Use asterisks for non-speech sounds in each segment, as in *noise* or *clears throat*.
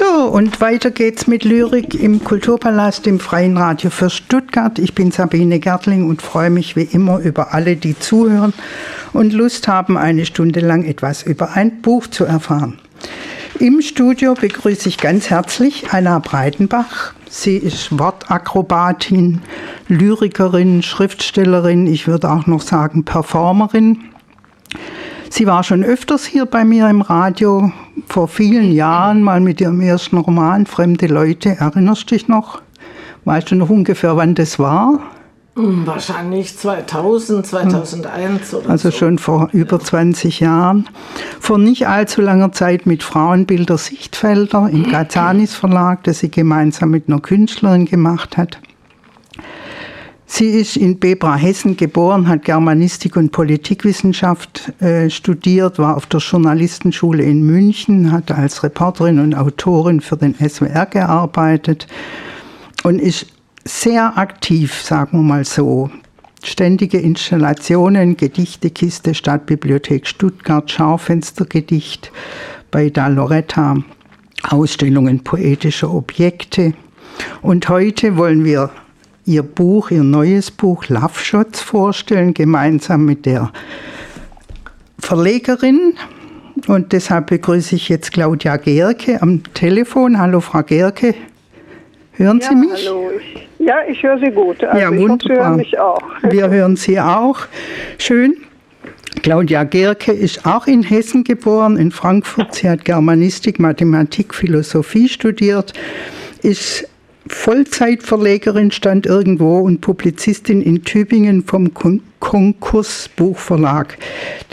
So, und weiter geht's mit Lyrik im Kulturpalast im Freien Radio für Stuttgart. Ich bin Sabine Gertling und freue mich wie immer über alle, die zuhören und Lust haben, eine Stunde lang etwas über ein Buch zu erfahren. Im Studio begrüße ich ganz herzlich Anna Breitenbach. Sie ist Wortakrobatin, Lyrikerin, Schriftstellerin, ich würde auch noch sagen Performerin. Sie war schon öfters hier bei mir im Radio, vor vielen Jahren, mal mit ihrem ersten Roman Fremde Leute. Erinnerst du dich noch? Weißt du noch ungefähr, wann das war? Hm, wahrscheinlich 2000, 2001 oder Also so. schon vor über 20 Jahren. Vor nicht allzu langer Zeit mit Frauenbilder Sichtfelder im *clears throat* Gazanis Verlag, das sie gemeinsam mit einer Künstlerin gemacht hat. Sie ist in Bebra Hessen geboren, hat Germanistik und Politikwissenschaft äh, studiert, war auf der Journalistenschule in München, hat als Reporterin und Autorin für den SWR gearbeitet und ist sehr aktiv, sagen wir mal so. Ständige Installationen, Gedichtekiste, Stadtbibliothek Stuttgart, Schaufenstergedicht bei Da Loretta, Ausstellungen poetischer Objekte. Und heute wollen wir ihr Buch, ihr neues Buch Love Shots vorstellen, gemeinsam mit der Verlegerin. Und deshalb begrüße ich jetzt Claudia Gerke am Telefon. Hallo, Frau Gerke. Hören Sie ja, mich? Hallo. Ja, ich höre Sie gut. Also ja, ich hoffe, Sie wunderbar. hören auch. Wir hören Sie auch. Schön. Claudia Gerke ist auch in Hessen geboren, in Frankfurt. Sie hat Germanistik, Mathematik, Philosophie studiert, ist Vollzeitverlegerin, stand irgendwo und Publizistin in Tübingen vom Kon Konkurs Buchverlag,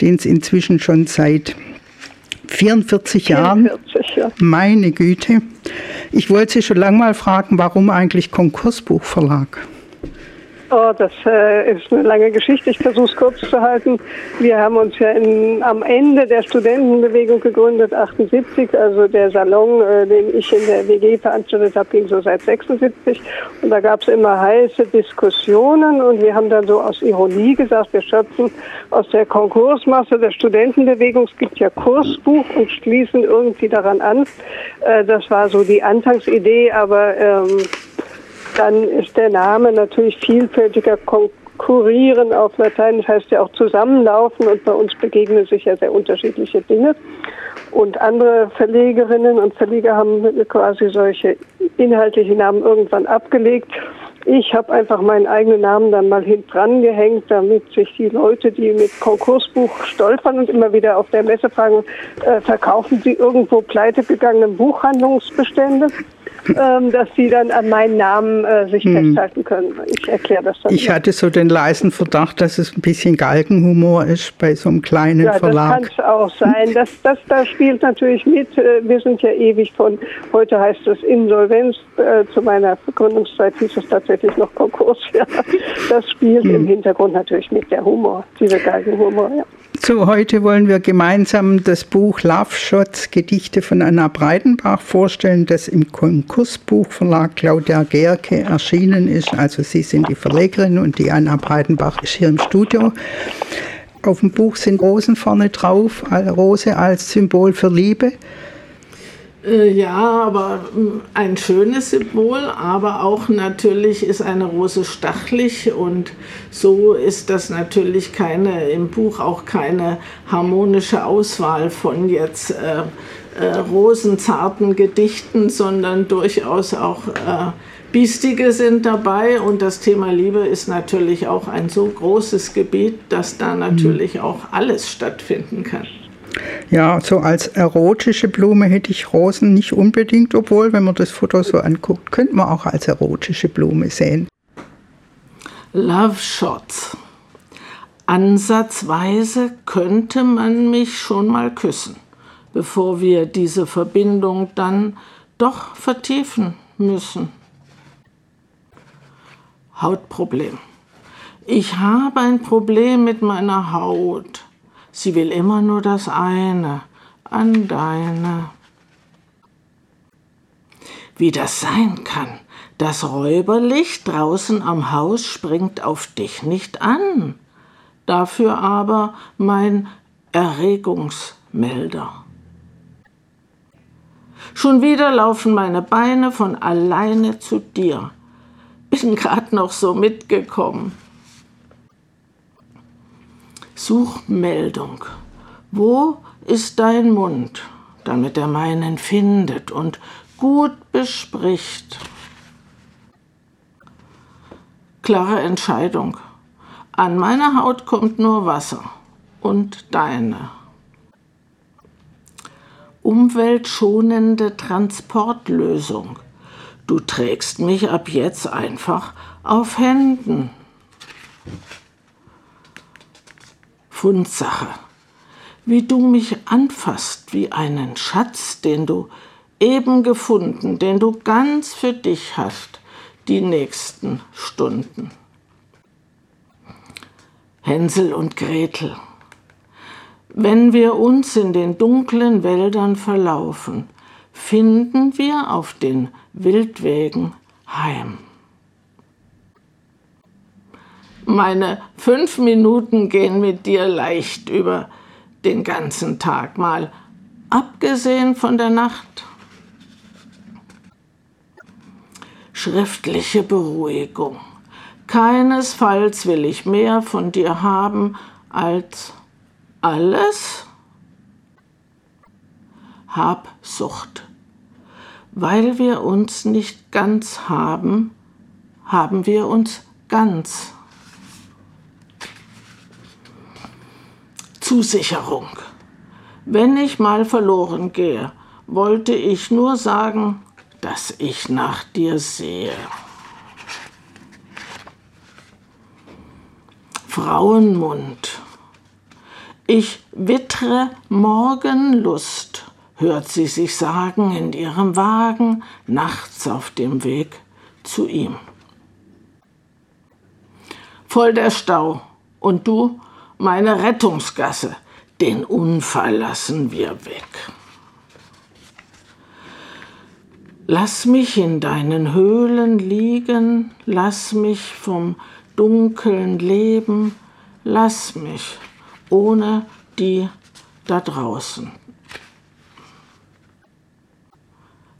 den es inzwischen schon seit 44 Jahren 44, ja. meine Güte. Ich wollte Sie schon lange mal fragen, warum eigentlich Konkursbuchverlag? Oh, das äh, ist eine lange Geschichte. Ich versuche es kurz zu halten. Wir haben uns ja in, am Ende der Studentenbewegung gegründet, 78. Also der Salon, äh, den ich in der WG veranstaltet habe, ging so seit 76. Und da gab es immer heiße Diskussionen. Und wir haben dann so aus Ironie gesagt, wir schöpfen aus der Konkursmasse der Studentenbewegung. Es gibt ja Kursbuch und schließen irgendwie daran an. Äh, das war so die Anfangsidee, aber ähm, dann ist der Name natürlich vielfältiger konkurrieren auf Latein. Das heißt ja auch zusammenlaufen und bei uns begegnen sich ja sehr unterschiedliche Dinge. Und andere Verlegerinnen und Verleger haben quasi solche inhaltlichen Namen irgendwann abgelegt. Ich habe einfach meinen eigenen Namen dann mal hinten dran gehängt, damit sich die Leute, die mit Konkursbuch stolpern und immer wieder auf der Messe fragen, äh, verkaufen sie irgendwo pleite gegangene Buchhandlungsbestände, ähm, dass sie dann an meinen Namen äh, sich festhalten können. Ich erkläre das dann. Hm. Ich immer. hatte so den leisen Verdacht, dass es ein bisschen Galgenhumor ist bei so einem kleinen Ja, das kann Verlag. es auch sein. Das, das, das spielt natürlich mit. Äh, Wir sind ja ewig von, heute heißt es Insolvenz, äh, zu meiner Gründungszeit hieß es tatsächlich noch Konkurs. *laughs* Ja. Das spielt Hm. im Hintergrund natürlich mit der Humor, dieser Galgenhumor. Ja. So, heute wollen wir gemeinsam das Buch Love Shots, Gedichte von Anna Breitenbach vorstellen, das im Konkursbuchverlag Claudia Gerke erschienen ist. Also Sie sind die Verlegerin und die Anna Breitenbach ist hier im Studio. Auf dem Buch sind Rosen vorne drauf, Rose als Symbol für Liebe. Äh, Ja, aber mm, ein schönes Symbol, aber auch natürlich ist eine Rose stachlig und so ist das natürlich keine, im Buch auch keine harmonische Auswahl von jetzt äh, äh, rosenzarten Gedichten, sondern durchaus auch äh, biestige sind dabei und das Thema Liebe ist natürlich auch ein so großes Gebiet, dass da natürlich auch alles stattfinden kann. Ja, so als erotische Blume hätte ich Rosen nicht unbedingt, obwohl, wenn man das Foto so anguckt, könnte man auch als erotische Blume sehen. Love Shots. Ansatzweise könnte man mich schon mal küssen, bevor wir diese Verbindung dann doch vertiefen müssen. Hautproblem. Ich habe ein Problem mit meiner Haut. Sie will immer nur das eine, an deine. Wie das sein kann. Das Räuberlicht draußen am Haus springt auf dich nicht an. Dafür aber mein Erregungsmelder. Schon wieder laufen meine Beine von alleine zu dir. Bin grad noch so mitgekommen. Suchmeldung. Wo ist dein Mund, damit er meinen findet und gut bespricht? Klare Entscheidung. An meine Haut kommt nur Wasser und deine. Umweltschonende Transportlösung. Du trägst mich ab jetzt einfach auf Händen. Fundsache. Wie du mich anfasst wie einen Schatz, den du eben gefunden, den du ganz für dich hast, die nächsten Stunden. Hänsel und Gretel. Wenn wir uns in den dunklen Wäldern verlaufen, finden wir auf den Wildwegen heim. Meine fünf Minuten gehen mit dir leicht über den ganzen Tag, mal abgesehen von der Nacht. Schriftliche Beruhigung. Keinesfalls will ich mehr von dir haben als alles. Habsucht. Weil wir uns nicht ganz haben, haben wir uns ganz. Zusicherung. Wenn ich mal verloren gehe, wollte ich nur sagen, dass ich nach dir sehe. Frauenmund. Ich wittre Morgenlust, hört sie sich sagen in ihrem Wagen, nachts auf dem Weg zu ihm. Voll der Stau, und du, meine Rettungsgasse, den Unfall lassen wir weg. Lass mich in deinen Höhlen liegen, lass mich vom dunkeln Leben, lass mich ohne die da draußen.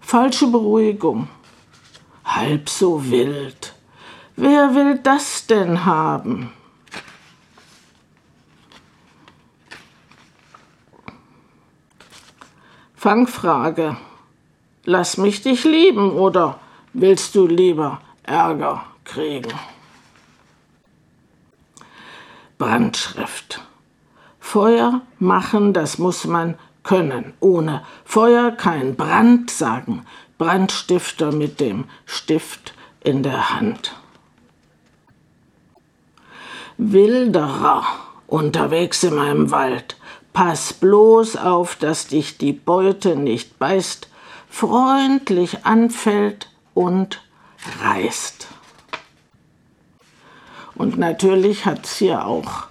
Falsche Beruhigung, halb so wild. Wer will das denn haben? Fangfrage. Lass mich dich lieben oder willst du lieber Ärger kriegen? Brandschrift. Feuer machen, das muss man können. Ohne Feuer kein Brand sagen. Brandstifter mit dem Stift in der Hand. Wilderer unterwegs in meinem Wald. Pass bloß auf, dass dich die Beute nicht beißt, freundlich anfällt und reißt. Und natürlich hat es hier auch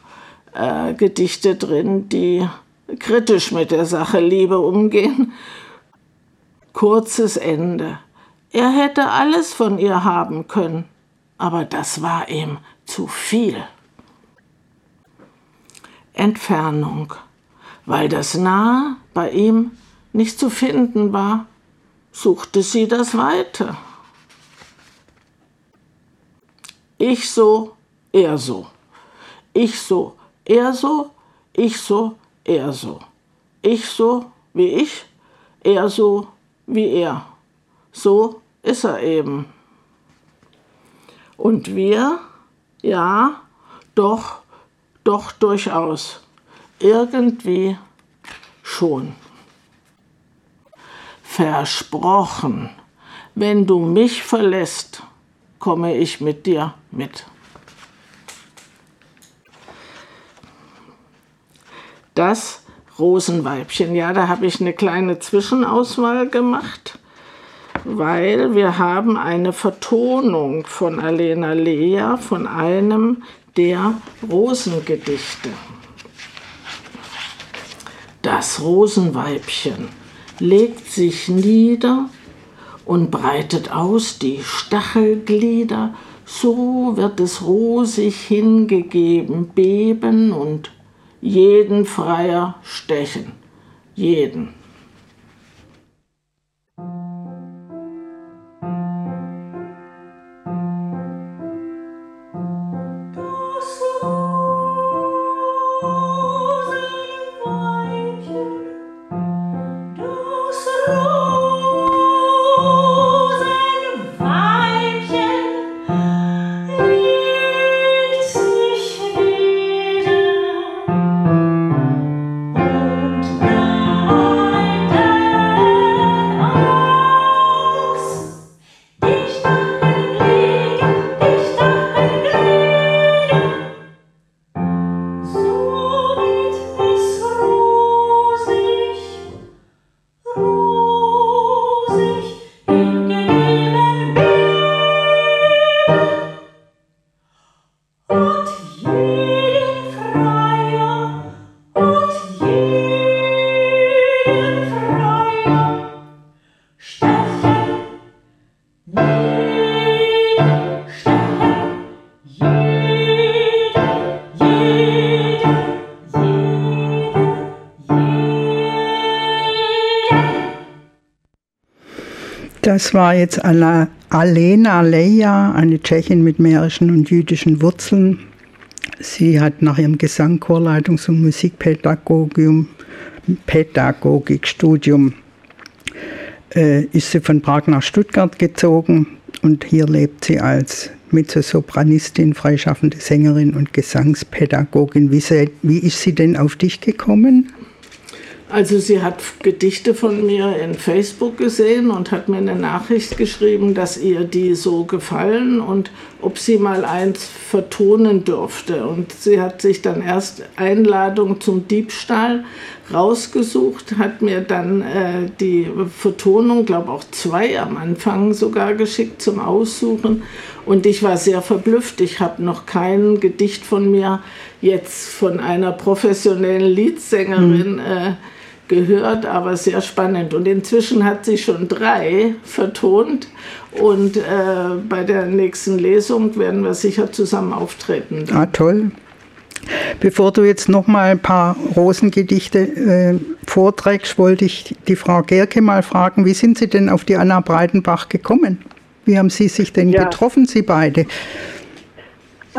äh, Gedichte drin, die kritisch mit der Sache Liebe umgehen. Kurzes Ende. Er hätte alles von ihr haben können, aber das war ihm zu viel. Entfernung. Weil das Nahe bei ihm nicht zu finden war, suchte sie das Weite. Ich so, er so. Ich so, er so, ich so, er so. Ich so wie ich, er so wie er. So ist er eben. Und wir, ja, doch, doch durchaus. Irgendwie schon. Versprochen, wenn du mich verlässt, komme ich mit dir mit. Das Rosenweibchen, ja, da habe ich eine kleine Zwischenauswahl gemacht, weil wir haben eine Vertonung von Alena Lea von einem der Rosengedichte. Das Rosenweibchen legt sich nieder und breitet aus die Stachelglieder, so wird es rosig hingegeben, beben und jeden Freier stechen, jeden. Das war jetzt Alena Leja, eine Tschechin mit mährischen und jüdischen Wurzeln. Sie hat nach ihrem Gesang, Chorleitungs- und Musikpädagogium, Pädagogikstudium, äh, ist sie von Prag nach Stuttgart gezogen und hier lebt sie als Mezzosopranistin, freischaffende Sängerin und Gesangspädagogin. Wie, sie, wie ist sie denn auf dich gekommen? Also sie hat Gedichte von mir in Facebook gesehen und hat mir eine Nachricht geschrieben, dass ihr die so gefallen und ob sie mal eins vertonen dürfte. Und sie hat sich dann erst Einladung zum Diebstahl rausgesucht, hat mir dann äh, die Vertonung, glaube auch zwei am Anfang sogar geschickt zum Aussuchen. Und ich war sehr verblüfft. Ich habe noch kein Gedicht von mir jetzt von einer professionellen Liedsängerin. Mhm. Äh, gehört, aber sehr spannend. Und inzwischen hat sie schon drei vertont und äh, bei der nächsten Lesung werden wir sicher zusammen auftreten. Ah, toll. Bevor du jetzt noch mal ein paar Rosengedichte äh, vorträgst, wollte ich die Frau Gerke mal fragen, wie sind Sie denn auf die Anna Breitenbach gekommen? Wie haben Sie sich denn ja. getroffen, Sie beide?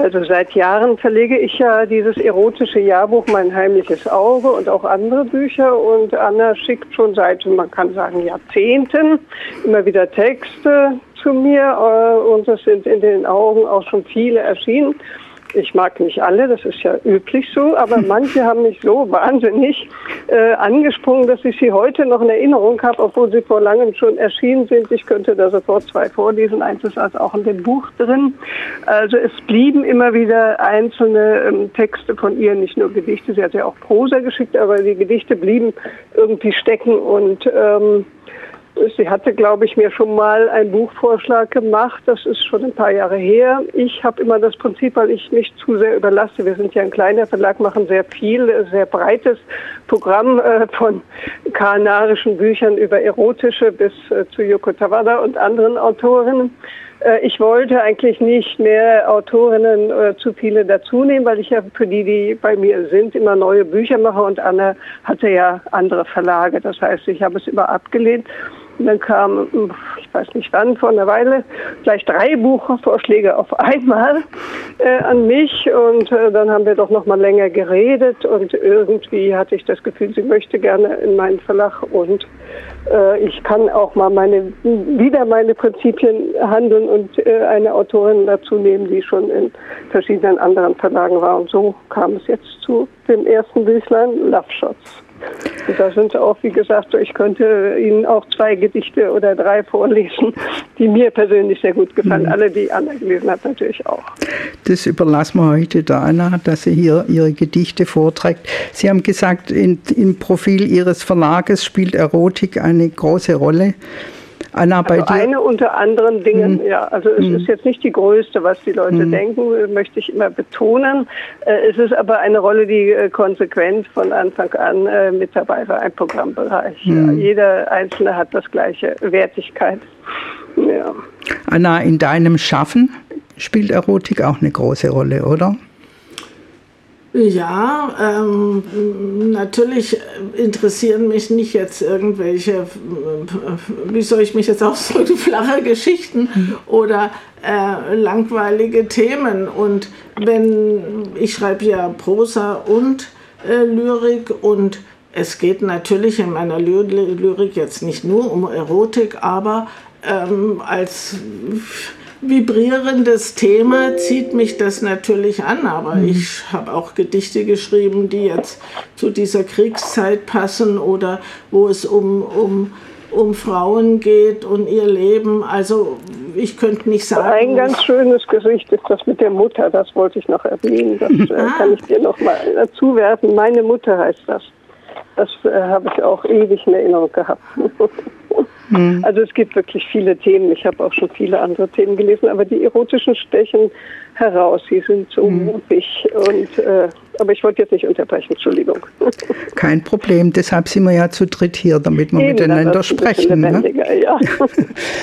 Also seit Jahren verlege ich ja dieses erotische Jahrbuch Mein heimliches Auge und auch andere Bücher und Anna schickt schon seit, man kann sagen, Jahrzehnten immer wieder Texte zu mir äh, und es sind in den Augen auch schon viele erschienen. Ich mag nicht alle, das ist ja üblich so, aber *laughs* manche haben mich so wahnsinnig äh, angesprungen, dass ich sie heute noch in Erinnerung habe, obwohl sie vor langem schon erschienen sind. Ich könnte da sofort zwei vorlesen, eins ist also auch in dem Buch drin. Also es blieben immer wieder einzelne ähm, Texte von ihr, nicht nur Gedichte, sie hat ja auch Prosa geschickt, aber die Gedichte blieben irgendwie stecken und ähm, Sie hatte, glaube ich, mir schon mal einen Buchvorschlag gemacht. Das ist schon ein paar Jahre her. Ich habe immer das Prinzip, weil ich nicht zu sehr überlasse. Wir sind ja ein kleiner Verlag, machen sehr viel, sehr breites Programm äh, von kanarischen Büchern über erotische bis äh, zu Yoko Tawada und anderen Autorinnen. Äh, ich wollte eigentlich nicht mehr Autorinnen äh, zu viele dazu nehmen, weil ich ja für die, die bei mir sind, immer neue Bücher mache und Anne hatte ja andere Verlage. Das heißt, ich habe es immer abgelehnt. Und dann kam, ich weiß nicht wann, vor einer Weile, gleich drei Buchvorschläge auf einmal äh, an mich. Und äh, dann haben wir doch noch mal länger geredet. Und irgendwie hatte ich das Gefühl, sie möchte gerne in meinen Verlag. Und äh, ich kann auch mal meine, wieder meine Prinzipien handeln und äh, eine Autorin dazu nehmen, die schon in verschiedenen anderen Verlagen war. Und so kam es jetzt zu dem ersten Büchlein, Love Shots. Da sind auch, wie gesagt, ich könnte Ihnen auch zwei Gedichte oder drei vorlesen, die mir persönlich sehr gut gefallen. Mhm. Alle, die Anna gelesen hat, natürlich auch. Das überlassen wir heute der Anna, dass sie hier ihre Gedichte vorträgt. Sie haben gesagt, in, im Profil Ihres Verlages spielt Erotik eine große Rolle. Anna, bei also dir? Eine unter anderen Dingen, hm. ja. Also es hm. ist jetzt nicht die größte, was die Leute hm. denken, möchte ich immer betonen. Äh, es ist aber eine Rolle, die äh, konsequent von Anfang an äh, mit dabei war, ein Programmbereich. Hm. Jeder Einzelne hat das gleiche Wertigkeit. Ja. Anna, in deinem Schaffen spielt Erotik auch eine große Rolle, oder? Ja, ähm, natürlich interessieren mich nicht jetzt irgendwelche, wie soll ich mich jetzt ausdrücken, *laughs* flache Geschichten oder äh, langweilige Themen. Und wenn ich schreibe ja Prosa und äh, Lyrik und es geht natürlich in meiner Lyrik jetzt nicht nur um Erotik, aber ähm, als vibrierendes Thema zieht mich das natürlich an, aber mhm. ich habe auch Gedichte geschrieben, die jetzt zu dieser Kriegszeit passen oder wo es um, um, um Frauen geht und ihr Leben. Also ich könnte nicht sagen. Ein ganz schönes Gesicht ist das mit der Mutter, das wollte ich noch erwähnen. Das äh, ah. kann ich dir noch mal dazu werfen. Meine Mutter heißt das. Das äh, habe ich auch ewig in Erinnerung gehabt. *laughs* Mhm. Also es gibt wirklich viele Themen. Ich habe auch schon viele andere Themen gelesen, aber die erotischen stechen heraus. Sie sind so mhm. mutig. Und, äh, aber ich wollte jetzt nicht unterbrechen, Entschuldigung. *laughs* Kein Problem. Deshalb sind wir ja zu dritt hier, damit wir Eben, miteinander sprechen. Ne? Ja.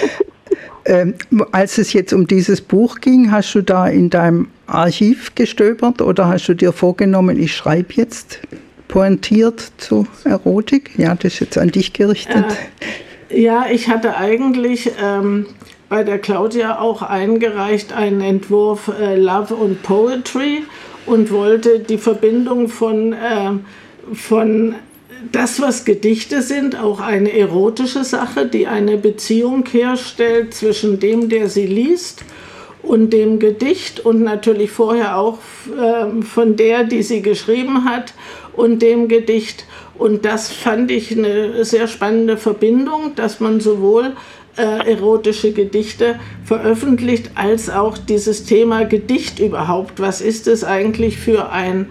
*laughs* ähm, als es jetzt um dieses Buch ging, hast du da in deinem Archiv gestöbert oder hast du dir vorgenommen, ich schreibe jetzt pointiert zu Erotik? Ja, das ist jetzt an dich gerichtet. Ja. Ja, ich hatte eigentlich ähm, bei der Claudia auch eingereicht einen Entwurf äh, Love und Poetry und wollte die Verbindung von, äh, von das, was Gedichte sind, auch eine erotische Sache, die eine Beziehung herstellt zwischen dem, der sie liest, und dem Gedicht und natürlich vorher auch äh, von der, die sie geschrieben hat und dem Gedicht. Und das fand ich eine sehr spannende Verbindung, dass man sowohl äh, erotische Gedichte veröffentlicht, als auch dieses Thema Gedicht überhaupt. Was ist es eigentlich für ein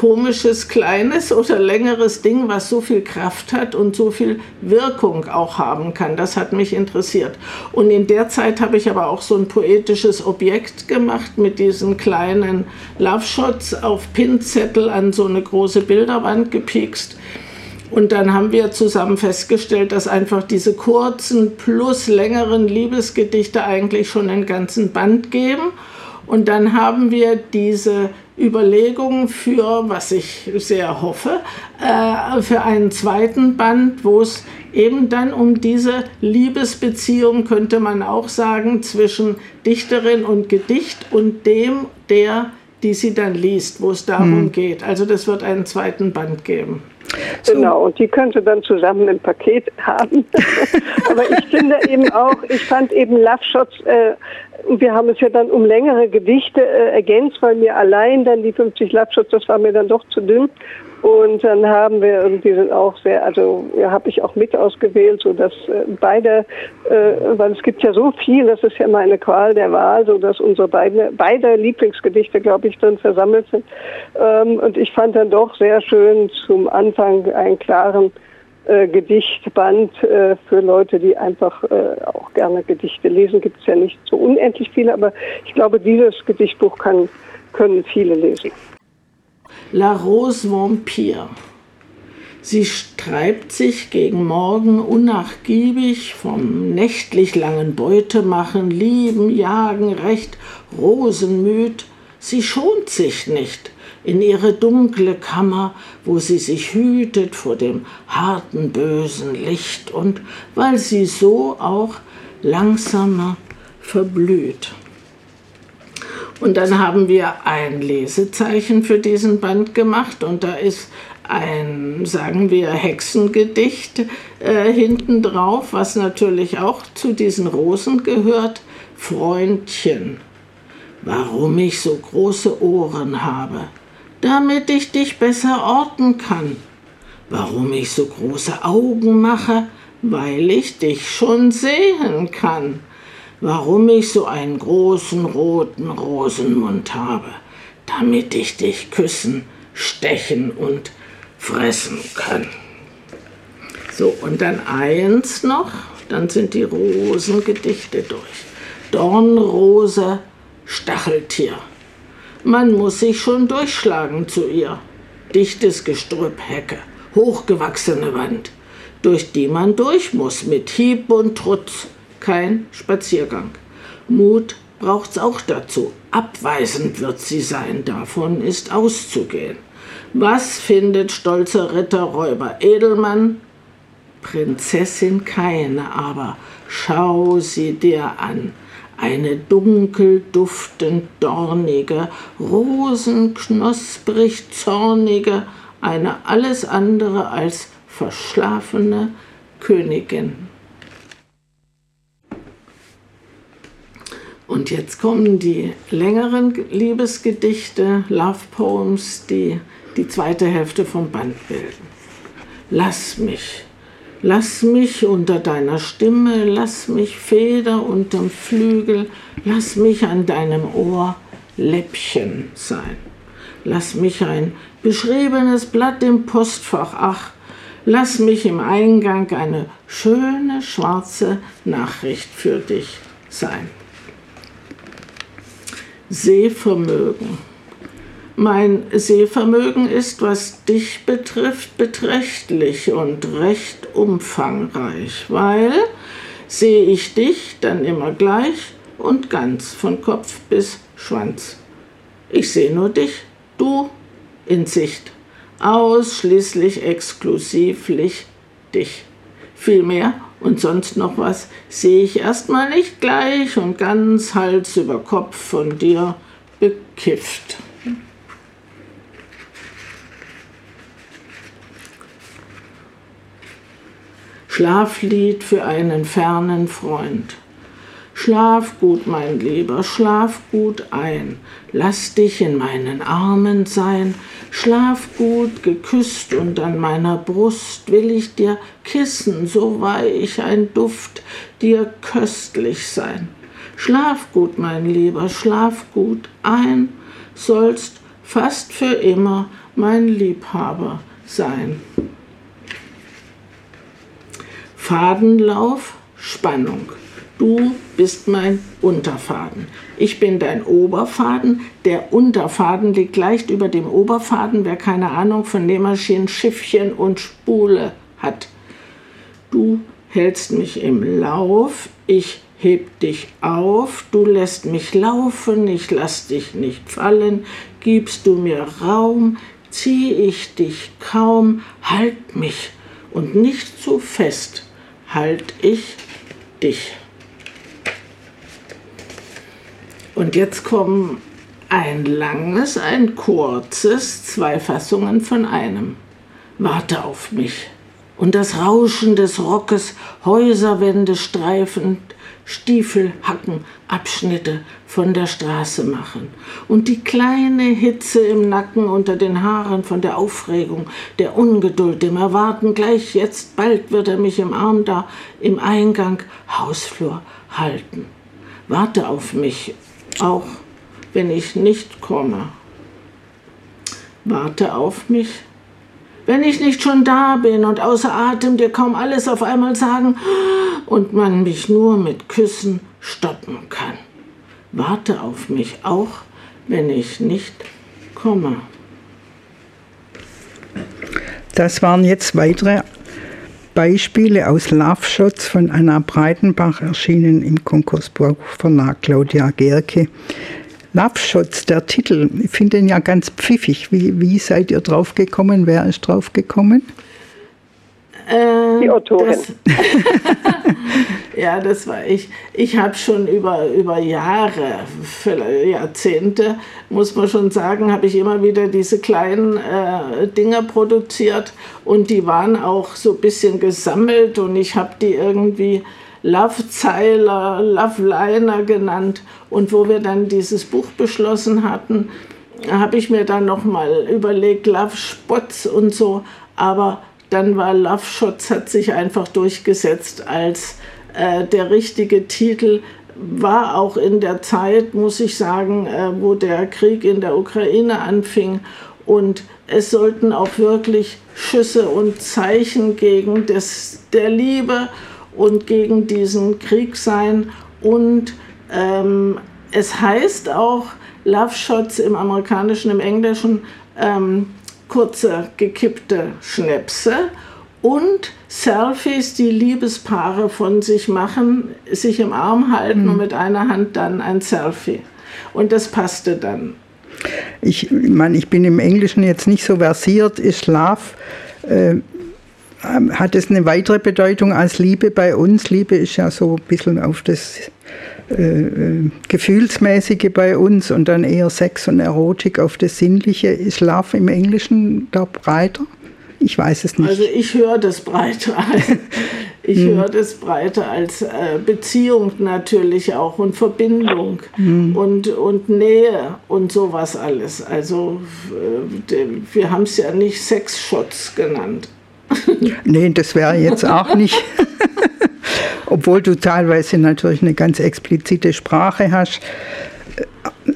komisches, kleines oder längeres Ding, was so viel Kraft hat und so viel Wirkung auch haben kann. Das hat mich interessiert. Und in der Zeit habe ich aber auch so ein poetisches Objekt gemacht mit diesen kleinen Love Shots auf Pinzettel an so eine große Bilderwand gepikst. Und dann haben wir zusammen festgestellt, dass einfach diese kurzen plus längeren Liebesgedichte eigentlich schon einen ganzen Band geben. Und dann haben wir diese Überlegungen für, was ich sehr hoffe, äh, für einen zweiten Band, wo es eben dann um diese Liebesbeziehung, könnte man auch sagen, zwischen Dichterin und Gedicht und dem, der, die sie dann liest, wo es darum hm. geht. Also das wird einen zweiten Band geben. So. Genau, und die könnte dann zusammen ein Paket *laughs* haben. Aber ich finde eben auch, ich fand eben Love Shots, äh, wir haben es ja dann um längere Gedichte äh, ergänzt, weil mir allein dann die 50 Love Shots, das war mir dann doch zu dünn. Und dann haben wir irgendwie sind auch sehr, also ja, habe ich auch mit ausgewählt, so dass äh, beide, äh, weil es gibt ja so viel, das ist ja immer eine Qual der Wahl, so dass unsere beide, beide Lieblingsgedichte, glaube ich, drin versammelt sind. Ähm, und ich fand dann doch sehr schön zum Anfang einen klaren äh, Gedichtband äh, für Leute, die einfach äh, auch gerne Gedichte lesen. Gibt es ja nicht so unendlich viele, aber ich glaube, dieses Gedichtbuch kann, können viele lesen. La Rose Vampire. Sie streibt sich gegen Morgen unnachgiebig vom nächtlich langen Beutemachen, Lieben, Jagen, recht rosenmüd. Sie schont sich nicht in ihre dunkle Kammer, wo sie sich hütet vor dem harten, bösen Licht und weil sie so auch langsamer verblüht. Und dann haben wir ein Lesezeichen für diesen Band gemacht und da ist ein, sagen wir, Hexengedicht äh, hinten drauf, was natürlich auch zu diesen Rosen gehört. Freundchen, warum ich so große Ohren habe, damit ich dich besser orten kann. Warum ich so große Augen mache, weil ich dich schon sehen kann warum ich so einen großen roten Rosenmund habe, damit ich dich küssen, stechen und fressen kann. So, und dann eins noch, dann sind die Rosengedichte durch. Dornrose, Stacheltier. Man muss sich schon durchschlagen zu ihr. Dichtes Gestrüpp, Hecke, hochgewachsene Wand, durch die man durch muss mit Hieb und Trutz kein Spaziergang. Mut braucht's auch dazu. Abweisend wird sie sein, davon ist auszugehen. Was findet stolzer Ritter, Räuber, Edelmann? Prinzessin keine, aber schau sie dir an. Eine dunkel duftend dornige, rosenknosprig zornige, eine alles andere als verschlafene Königin. Und jetzt kommen die längeren Liebesgedichte, Love Poems, die die zweite Hälfte vom Band bilden. Lass mich, lass mich unter deiner Stimme, lass mich Feder unterm Flügel, lass mich an deinem Ohr Läppchen sein. Lass mich ein beschriebenes Blatt im Postfach, ach, lass mich im Eingang eine schöne schwarze Nachricht für dich sein. Sehvermögen. Mein Sehvermögen ist, was dich betrifft, beträchtlich und recht umfangreich, weil sehe ich dich dann immer gleich und ganz von Kopf bis Schwanz. Ich sehe nur dich, du in Sicht, ausschließlich exklusivlich dich. Viel mehr und sonst noch was, sehe ich erstmal nicht gleich und ganz Hals über Kopf von dir bekifft. Schlaflied für einen fernen Freund. Schlaf gut, mein Lieber, schlaf gut ein, lass dich in meinen Armen sein, schlaf gut, geküsst und an meiner Brust will ich dir kissen, so weich ein Duft dir köstlich sein. Schlaf gut, mein Lieber, schlaf gut ein, sollst fast für immer mein Liebhaber sein. Fadenlauf, Spannung. Du bist mein Unterfaden. Ich bin dein Oberfaden. Der Unterfaden liegt leicht über dem Oberfaden, wer keine Ahnung von Nähmaschinen, Schiffchen und Spule hat. Du hältst mich im Lauf, ich heb dich auf, du lässt mich laufen, ich lass dich nicht fallen, gibst du mir Raum, zieh ich dich kaum, halt mich und nicht zu fest, halt ich dich. Und jetzt kommen ein langes, ein kurzes, zwei Fassungen von einem. Warte auf mich. Und das Rauschen des Rockes, Häuserwände streifend, Stiefel hacken, Abschnitte von der Straße machen. Und die kleine Hitze im Nacken unter den Haaren von der Aufregung, der Ungeduld, dem Erwarten, gleich jetzt, bald wird er mich im Arm da im Eingang, Hausflur halten. Warte auf mich auch wenn ich nicht komme. Warte auf mich. Wenn ich nicht schon da bin und außer Atem dir kaum alles auf einmal sagen und man mich nur mit Küssen stoppen kann. Warte auf mich auch, wenn ich nicht komme. Das waren jetzt weitere Beispiele aus Love Shots von Anna Breitenbach erschienen im Konkursbuch Verlag Claudia Gerke. Love Shots, der Titel, ich finde ihn ja ganz pfiffig. Wie, wie seid ihr drauf gekommen? Wer ist drauf gekommen? Äh, Die Autorin. Das, *laughs* ja, das war ich. Ich habe schon über, über Jahre, Jahrzehnte, muss man schon sagen, habe ich immer wieder diese kleinen äh, Dinger produziert und die waren auch so ein bisschen gesammelt und ich habe die irgendwie Love-Zeiler, Love-Liner genannt. Und wo wir dann dieses Buch beschlossen hatten, habe ich mir dann nochmal überlegt, Love-Spots und so. Aber dann war Love Shots hat sich einfach durchgesetzt als äh, der richtige Titel. War auch in der Zeit, muss ich sagen, äh, wo der Krieg in der Ukraine anfing. Und es sollten auch wirklich Schüsse und Zeichen gegen des, der Liebe und gegen diesen Krieg sein. Und ähm, es heißt auch Love Shots im amerikanischen, im englischen, ähm, kurze gekippte Schnäpse und Selfies, die Liebespaare von sich machen, sich im Arm halten mhm. und mit einer Hand dann ein Selfie. Und das passte dann. Ich meine, ich bin im Englischen jetzt nicht so versiert. Ist Love, äh, hat es eine weitere Bedeutung als Liebe bei uns? Liebe ist ja so ein bisschen auf das äh, Gefühlsmäßige bei uns und dann eher Sex und Erotik auf das Sinnliche. Ist Love im Englischen da breiter? Ich weiß es nicht. Also ich höre das breiter. *laughs* ich hm. höre das breiter als äh, Beziehung natürlich auch und Verbindung hm. und, und Nähe und sowas alles. Also äh, wir haben es ja nicht Sexshots genannt. nee, das wäre jetzt auch nicht. *laughs* obwohl du teilweise natürlich eine ganz explizite Sprache hast.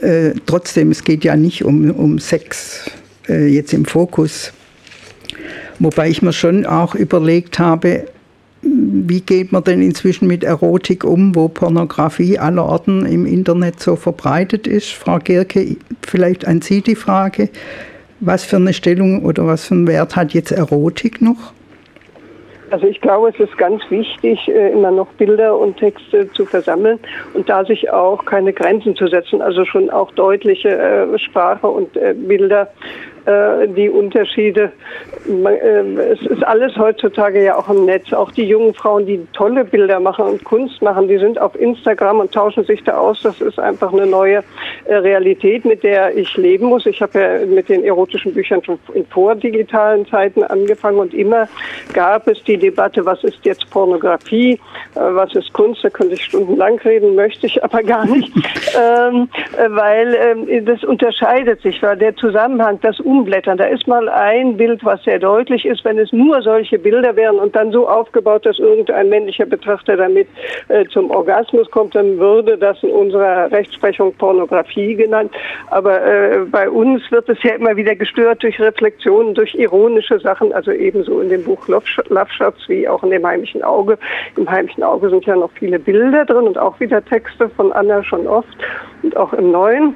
Äh, trotzdem, es geht ja nicht um, um Sex äh, jetzt im Fokus. Wobei ich mir schon auch überlegt habe, wie geht man denn inzwischen mit Erotik um, wo Pornografie allerorten im Internet so verbreitet ist? Frau Gerke, vielleicht an Sie die Frage, was für eine Stellung oder was für einen Wert hat jetzt Erotik noch? Also ich glaube, es ist ganz wichtig, äh, immer noch Bilder und Texte zu versammeln und da sich auch keine Grenzen zu setzen, also schon auch deutliche äh, Sprache und äh, Bilder die Unterschiede. Ähm, es ist alles heutzutage ja auch im Netz. Auch die jungen Frauen, die tolle Bilder machen und Kunst machen, die sind auf Instagram und tauschen sich da aus. Das ist einfach eine neue Realität, mit der ich leben muss. Ich habe ja mit den erotischen Büchern schon in vordigitalen Zeiten angefangen und immer gab es die Debatte, was ist jetzt Pornografie, äh, was ist Kunst, da könnte ich stundenlang reden, möchte ich aber gar nicht, *laughs* ähm, weil ähm, das unterscheidet sich, weil der Zusammenhang, das Umblättern, da ist mal ein Bild, was sehr deutlich ist, wenn es nur solche Bilder wären und dann so aufgebaut, dass irgendein männlicher Betrachter damit äh, zum Orgasmus kommt, dann würde das in unserer Rechtsprechung Pornografie genannt. Aber äh, bei uns wird es ja immer wieder gestört durch Reflexionen, durch ironische Sachen, also ebenso in dem Buch Love wie auch in dem heimlichen Auge. Im heimlichen Auge sind ja noch viele Bilder drin und auch wieder Texte von Anna schon oft und auch im Neuen.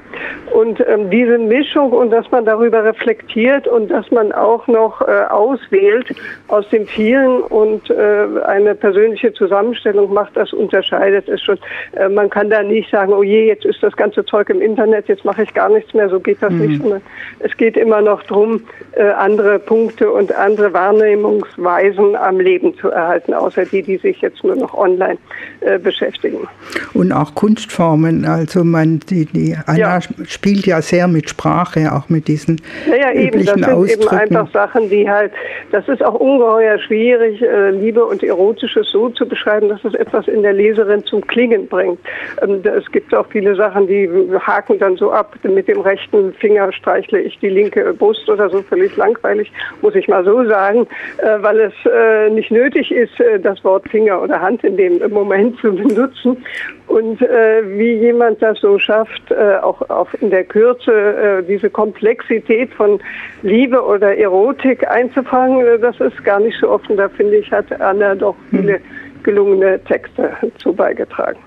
Und ähm, diese Mischung und dass man darüber reflektiert und dass man auch noch äh, auswählt aus dem vielen und äh, eine persönliche Zusammenstellung macht, das unterscheidet es schon. Äh, man kann da nicht sagen, oh je, jetzt ist das ganze Zeug im Internet, jetzt mache ich gar nichts mehr, so geht das mhm. nicht. Sondern es geht immer noch darum, äh, andere Punkte und andere Wahrnehmungsweisen am Leben zu erhalten, außer die, die sich jetzt nur noch online äh, beschäftigen. Und auch Kunstformen, also man, die, die Anna ja. spielt ja sehr mit Sprache, auch mit diesen ja, ja, üblichen eben. Das Ausdrücken. sind eben einfach Sachen, die halt, das ist auch ungeheuer schwierig, äh, Liebe und Erotisches so zu beschreiben, dass es etwas in der Leserin zum Klingen bringt. Ähm, es gibt auch viele Sachen, die haken dann so ab, mit dem rechten Finger streichle ich die linke Brust oder so, völlig langweilig, muss ich mal so sagen, äh, weil es äh, nicht nötig ist, äh, das Wort Finger oder Hand in dem Moment zu *laughs* benutzen. Und wie jemand das so schafft, auch, auch in der Kürze diese Komplexität von Liebe oder Erotik einzufangen, das ist gar nicht so offen. Da finde ich, hat Anna doch viele gelungene Texte zu beigetragen.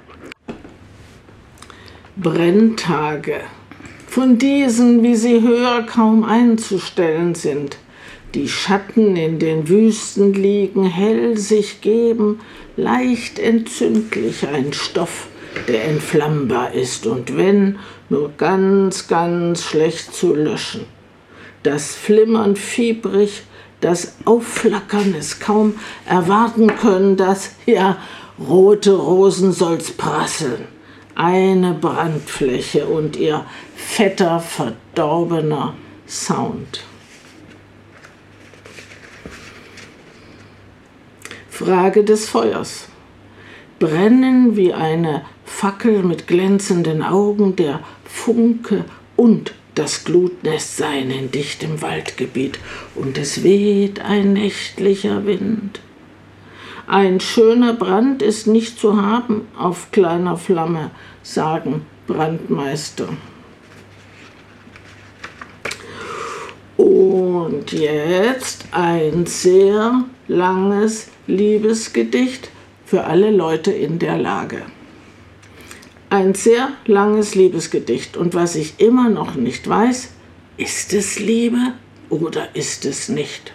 Brenntage. Von diesen, wie sie höher kaum einzustellen sind, die Schatten in den Wüsten liegen, hell sich geben, leicht entzündlich ein Stoff, der entflammbar ist und wenn, nur ganz, ganz schlecht zu löschen. Das Flimmern fiebrig, das Aufflackern es kaum erwarten können, das, ja, rote Rosen soll's prasseln. Eine Brandfläche und ihr fetter, verdorbener Sound. Frage des Feuers. Brennen wie eine Fackel mit glänzenden Augen, der Funke und das Glutnest sein in dichtem Waldgebiet, und es weht ein nächtlicher Wind. Ein schöner Brand ist nicht zu haben auf kleiner Flamme, sagen Brandmeister. Und jetzt ein sehr langes Liebesgedicht für alle Leute in der Lage. Ein sehr langes Liebesgedicht und was ich immer noch nicht weiß, ist es Liebe oder ist es nicht?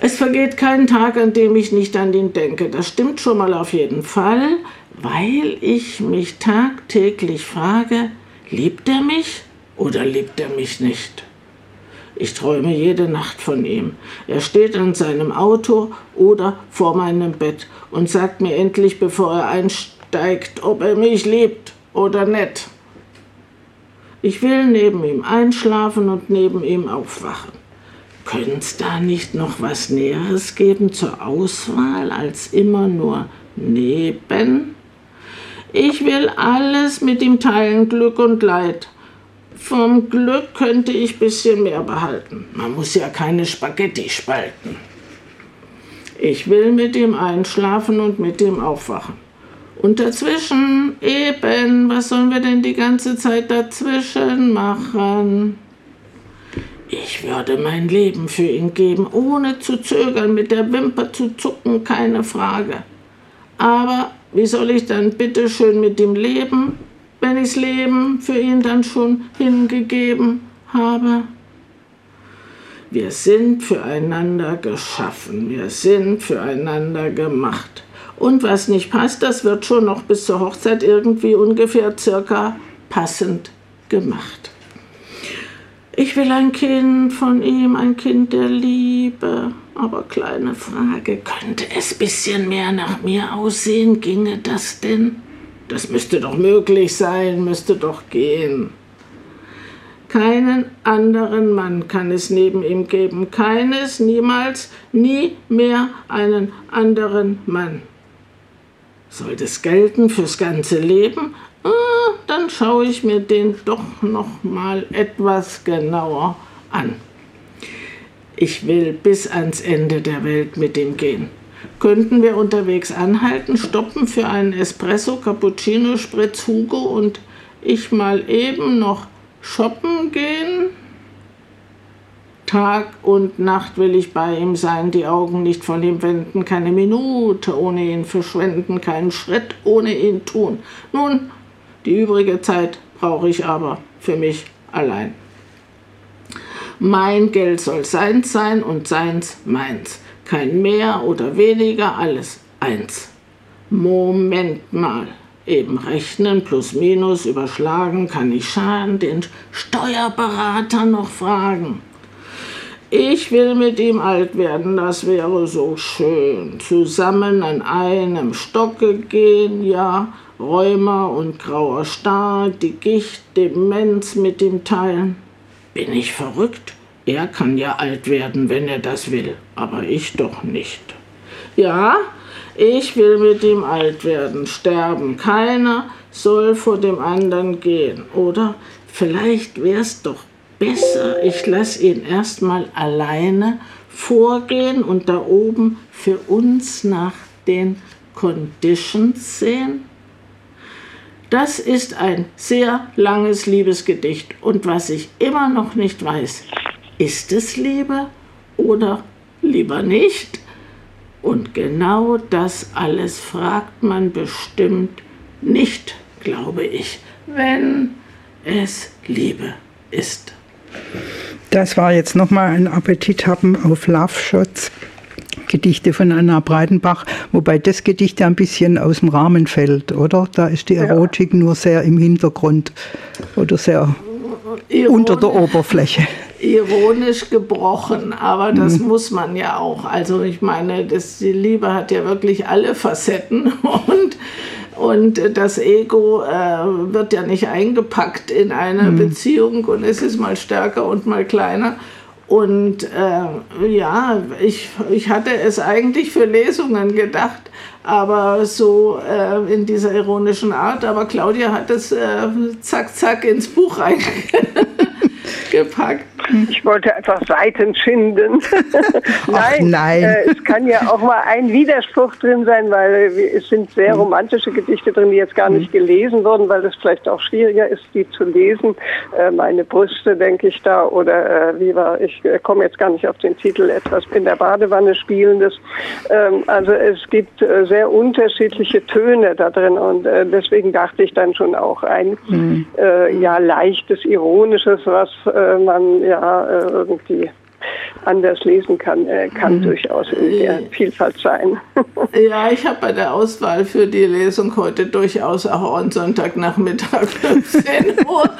Es vergeht kein Tag, an dem ich nicht an ihn denke. Das stimmt schon mal auf jeden Fall, weil ich mich tagtäglich frage, liebt er mich oder liebt er mich nicht? Ich träume jede Nacht von ihm. Er steht an seinem Auto oder vor meinem Bett und sagt mir endlich, bevor er einsteigt, ob er mich liebt oder nicht. Ich will neben ihm einschlafen und neben ihm aufwachen. Könnte es da nicht noch was Näheres geben zur Auswahl als immer nur neben? Ich will alles mit ihm teilen, Glück und Leid. Vom Glück könnte ich ein bisschen mehr behalten. Man muss ja keine Spaghetti spalten. Ich will mit ihm einschlafen und mit ihm aufwachen. Und dazwischen, eben, was sollen wir denn die ganze Zeit dazwischen machen? Ich würde mein Leben für ihn geben, ohne zu zögern, mit der Wimper zu zucken, keine Frage. Aber wie soll ich dann bitte schön mit ihm leben? wenn ichs Leben für ihn dann schon hingegeben habe. Wir sind füreinander geschaffen, wir sind füreinander gemacht. Und was nicht passt, das wird schon noch bis zur Hochzeit irgendwie ungefähr circa passend gemacht. Ich will ein Kind von ihm, ein Kind der Liebe. Aber kleine Frage, könnte es bisschen mehr nach mir aussehen? Ginge das denn? Das müsste doch möglich sein, müsste doch gehen. Keinen anderen Mann kann es neben ihm geben. Keines, niemals, nie mehr einen anderen Mann. Soll das gelten fürs ganze Leben? Ah, dann schaue ich mir den doch noch mal etwas genauer an. Ich will bis ans Ende der Welt mit ihm gehen. Könnten wir unterwegs anhalten, stoppen für einen Espresso, Cappuccino, Spritz, Hugo und ich mal eben noch shoppen gehen? Tag und Nacht will ich bei ihm sein, die Augen nicht von ihm wenden, keine Minute ohne ihn verschwenden, keinen Schritt ohne ihn tun. Nun, die übrige Zeit brauche ich aber für mich allein. Mein Geld soll seins sein und seins meins. Kein mehr oder weniger, alles eins. Moment mal. Eben rechnen, plus minus, überschlagen, kann nicht schaden, den Steuerberater noch fragen. Ich will mit ihm alt werden, das wäre so schön. Zusammen an einem Stocke gehen, ja, Rheuma und grauer Star, die Gicht, Demenz mit ihm teilen. Bin ich verrückt? Er kann ja alt werden, wenn er das will, aber ich doch nicht. Ja, ich will mit ihm alt werden, sterben. Keiner soll vor dem anderen gehen. Oder vielleicht wär's doch besser, ich lasse ihn erstmal alleine vorgehen und da oben für uns nach den Conditions sehen. Das ist ein sehr langes Liebesgedicht und was ich immer noch nicht weiß, ist es Liebe oder lieber nicht? Und genau das alles fragt man bestimmt nicht, glaube ich, wenn es Liebe ist. Das war jetzt nochmal ein Appetit haben auf Love Shots. Gedichte von Anna Breitenbach, wobei das Gedicht ja ein bisschen aus dem Rahmen fällt, oder? Da ist die Erotik ja. nur sehr im Hintergrund oder sehr Ironisch. unter der Oberfläche ironisch gebrochen, aber das mhm. muss man ja auch. Also ich meine, das, die Liebe hat ja wirklich alle Facetten *laughs* und, und das Ego äh, wird ja nicht eingepackt in eine mhm. Beziehung und es ist mal stärker und mal kleiner. Und äh, ja, ich, ich hatte es eigentlich für Lesungen gedacht, aber so äh, in dieser ironischen Art. Aber Claudia hat es äh, zack, zack ins Buch *laughs* reingepackt. Ich wollte einfach Seiten schinden. *laughs* nein, nein. Äh, es kann ja auch mal ein Widerspruch drin sein, weil es sind sehr hm. romantische Gedichte drin, die jetzt gar nicht hm. gelesen wurden, weil es vielleicht auch schwieriger ist, die zu lesen. Äh, meine Brüste, denke ich da, oder äh, wie war, ich äh, komme jetzt gar nicht auf den Titel, etwas in der Badewanne spielendes. Ähm, also es gibt äh, sehr unterschiedliche Töne da drin und äh, deswegen dachte ich dann schon auch ein mhm. ja leichtes, ironisches, was man ja äh, irgendwie anders lesen kann, äh, kann mhm. durchaus in der Vielfalt sein. *laughs* ja, ich habe bei der Auswahl für die Lesung heute durchaus auch an Sonntagnachmittag *laughs* 15 Uhr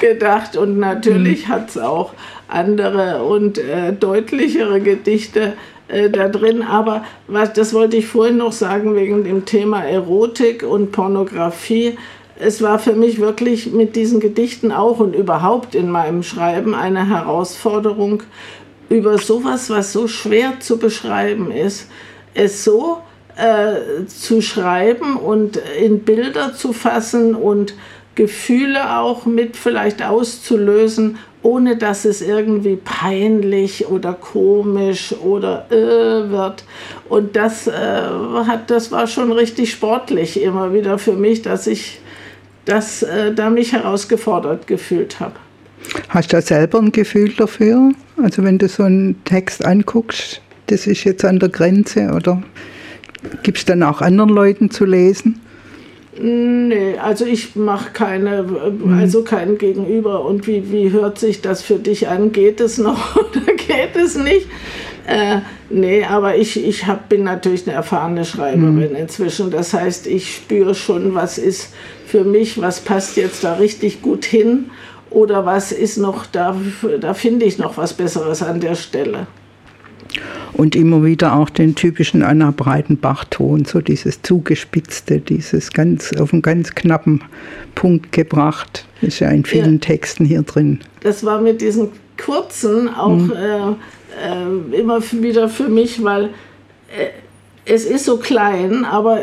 gedacht und natürlich mhm. hat es auch andere und äh, deutlichere Gedichte äh, da drin. Aber was, das wollte ich vorhin noch sagen wegen dem Thema Erotik und Pornografie es war für mich wirklich mit diesen Gedichten auch und überhaupt in meinem Schreiben eine Herausforderung, über sowas, was so schwer zu beschreiben ist, es so äh, zu schreiben und in Bilder zu fassen und Gefühle auch mit vielleicht auszulösen, ohne dass es irgendwie peinlich oder komisch oder äh, wird. Und das, äh, hat, das war schon richtig sportlich immer wieder für mich, dass ich das, äh, da mich herausgefordert gefühlt habe. Hast du da selber ein Gefühl dafür? Also wenn du so einen Text anguckst, das ist jetzt an der Grenze oder gibst du dann auch anderen Leuten zu lesen? Nee, also ich mache keine, mhm. also kein Gegenüber. Und wie, wie hört sich das für dich an? Geht es noch *laughs* oder geht es nicht? Äh, nee, aber ich, ich hab, bin natürlich eine erfahrene Schreiberin mhm. inzwischen. Das heißt, ich spüre schon, was ist für mich, was passt jetzt da richtig gut hin oder was ist noch da, da finde ich noch was Besseres an der Stelle. Und immer wieder auch den typischen Anna Breitenbach-Ton, so dieses zugespitzte, dieses ganz auf einen ganz knappen Punkt gebracht, ist ja in vielen ja. Texten hier drin. Das war mit diesen kurzen auch mhm. äh, äh, immer wieder für mich, weil äh, es ist so klein, aber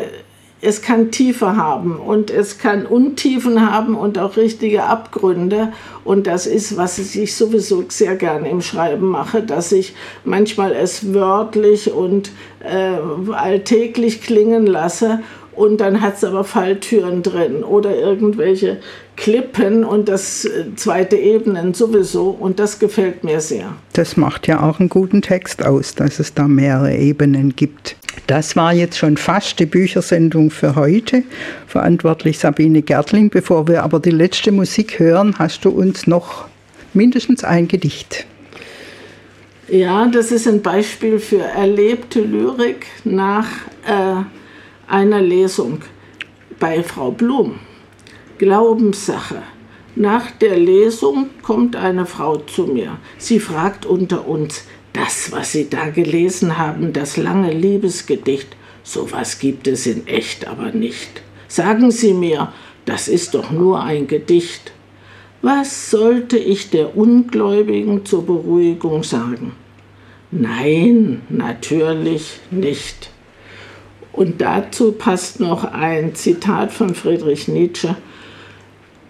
es kann Tiefe haben und es kann Untiefen haben und auch richtige Abgründe. Und das ist, was ich sowieso sehr gerne im Schreiben mache, dass ich manchmal es wörtlich und äh, alltäglich klingen lasse und dann hat es aber Falltüren drin oder irgendwelche Klippen und das äh, zweite Ebenen sowieso und das gefällt mir sehr. Das macht ja auch einen guten Text aus, dass es da mehrere Ebenen gibt. Das war jetzt schon fast die Büchersendung für heute. Verantwortlich Sabine Gertling. Bevor wir aber die letzte Musik hören, hast du uns noch mindestens ein Gedicht. Ja, das ist ein Beispiel für erlebte Lyrik nach äh, einer Lesung bei Frau Blum. Glaubenssache. Nach der Lesung kommt eine Frau zu mir. Sie fragt unter uns, das, was Sie da gelesen haben, das lange Liebesgedicht, sowas gibt es in echt aber nicht. Sagen Sie mir, das ist doch nur ein Gedicht. Was sollte ich der Ungläubigen zur Beruhigung sagen? Nein, natürlich nicht. Und dazu passt noch ein Zitat von Friedrich Nietzsche.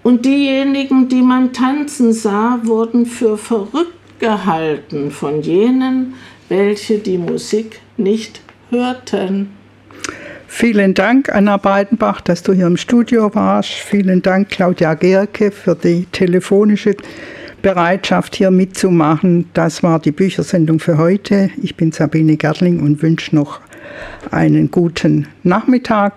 Und diejenigen, die man tanzen sah, wurden für verrückt gehalten von jenen, welche die Musik nicht hörten. Vielen Dank, Anna Breidenbach, dass du hier im Studio warst. Vielen Dank, Claudia Gerke, für die telefonische Bereitschaft, hier mitzumachen. Das war die Büchersendung für heute. Ich bin Sabine Gerling und wünsche noch einen guten Nachmittag